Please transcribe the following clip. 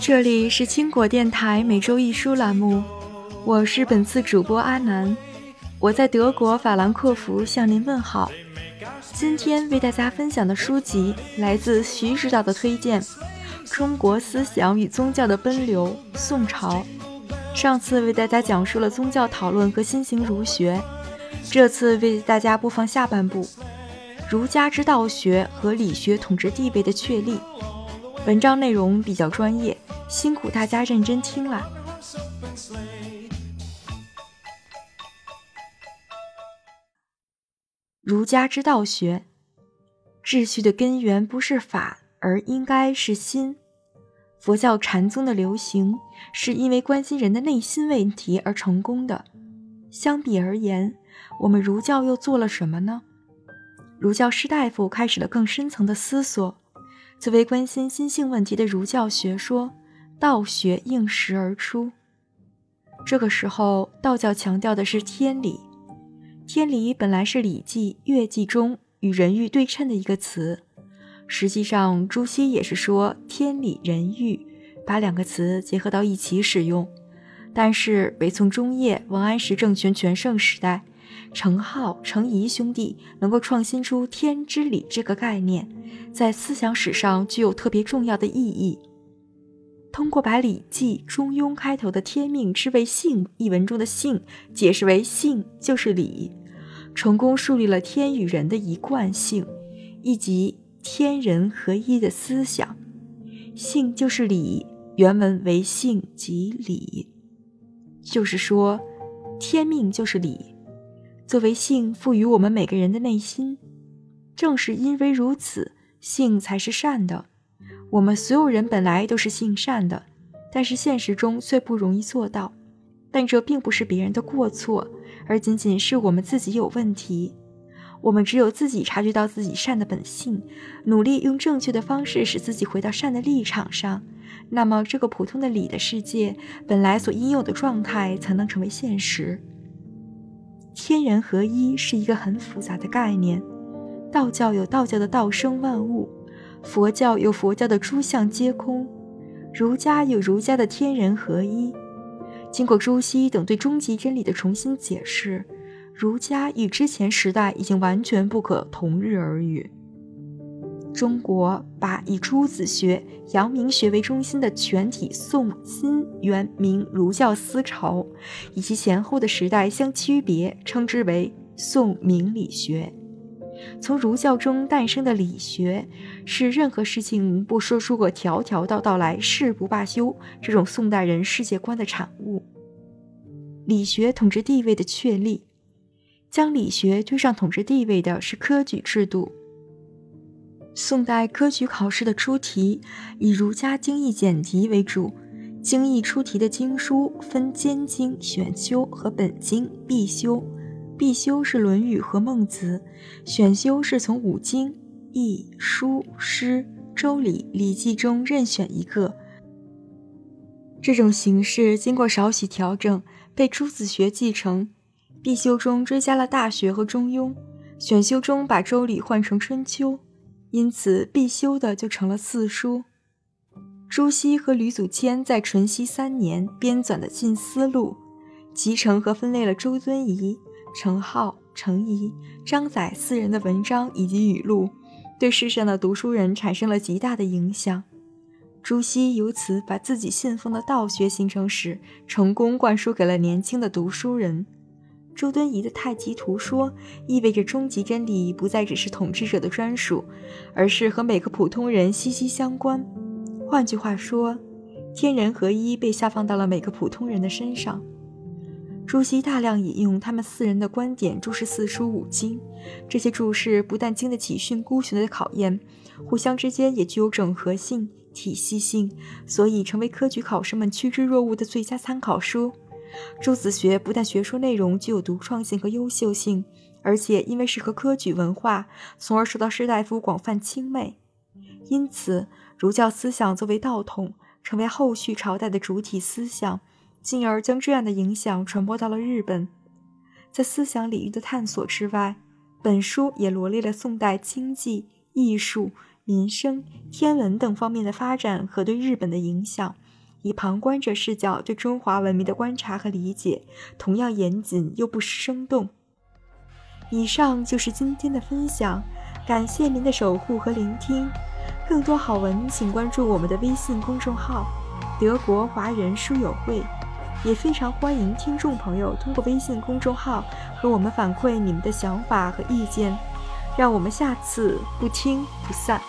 这里是青果电台每周一书栏目，我是本次主播阿南，我在德国法兰克福向您问好。今天为大家分享的书籍来自徐指导的推荐，《中国思想与宗教的奔流：宋朝》。上次为大家讲述了宗教讨论和新型儒学，这次为大家播放下半部：儒家之道学和理学统治地位的确立。文章内容比较专业，辛苦大家认真听了。儒家之道学，秩序的根源不是法，而应该是心。佛教禅宗的流行，是因为关心人的内心问题而成功的。相比而言，我们儒教又做了什么呢？儒教士大夫开始了更深层的思索。作为关心心性问题的儒教学说，道学应时而出。这个时候，道教强调的是天理。天理本来是《礼记》《乐记》中与人欲对称的一个词。实际上，朱熹也是说“天理人欲”，把两个词结合到一起使用。但是，北宋中叶王安石政权全盛时代，程颢、程颐兄弟能够创新出“天之理”这个概念，在思想史上具有特别重要的意义。通过把《礼记》《中庸》开头的“天命之谓性”一文中的“性”解释为“性就是理”，成功树立了天与人的一贯性，以及。天人合一的思想，性就是理。原文为性即理，就是说，天命就是理。作为性赋予我们每个人的内心，正是因为如此，性才是善的。我们所有人本来都是性善的，但是现实中却不容易做到。但这并不是别人的过错，而仅仅是我们自己有问题。我们只有自己察觉到自己善的本性，努力用正确的方式使自己回到善的立场上，那么这个普通的理的世界本来所应有的状态才能成为现实。天人合一是一个很复杂的概念，道教有道教的道生万物，佛教有佛教的诸相皆空，儒家有儒家的天人合一。经过朱熹等对终极真理的重新解释。儒家与之前时代已经完全不可同日而语。中国把以朱子学、阳明学为中心的全体宋、金、元、明儒教思潮，以及前后的时代相区别，称之为宋明理学。从儒教中诞生的理学，是任何事情不说出个条条道道来，誓不罢休这种宋代人世界观的产物。理学统治地位的确立。将理学推上统治地位的是科举制度。宋代科举考试的出题以儒家经义简题为主，经义出题的经书分兼经、选修和本经、必修。必修是《论语》和《孟子》，选修是从五经、易、书、诗、周礼、礼记中任选一个。这种形式经过少许调整，被朱子学继承。必修中追加了《大学》和《中庸》，选修中把《周礼》换成《春秋》，因此必修的就成了四书。朱熹和吕祖谦在淳熙三年编纂的《近思录》，集成和分类了周敦颐、程颢、程颐、张载四人的文章以及语录，对世上的读书人产生了极大的影响。朱熹由此把自己信奉的道学形成史成功灌输给了年轻的读书人。周敦颐的太极图说，意味着终极真理不再只是统治者的专属，而是和每个普通人息息相关。换句话说，天人合一被下放到了每个普通人的身上。朱熹大量引用他们四人的观点注释四书五经，这些注释不但经得起训诂学的考验，互相之间也具有整合性、体系性，所以成为科举考生们趋之若鹜的最佳参考书。朱子学不但学术内容具有独创性和优秀性，而且因为适合科举文化，从而受到士大夫广泛青睐。因此，儒教思想作为道统，成为后续朝代的主体思想，进而将这样的影响传播到了日本。在思想领域的探索之外，本书也罗列了宋代经济、艺术、民生、天文等方面的发展和对日本的影响，以旁观者视角对中华文明的观察和理解同样严谨又不失生动。以上就是今天的分享感谢您的守护和聆听。更多好文请关注我们的微信公众号德国华人书友会也非常欢迎听众朋友通过微信公众号和我们反馈你们的想法和意见。让我们下次不听不散。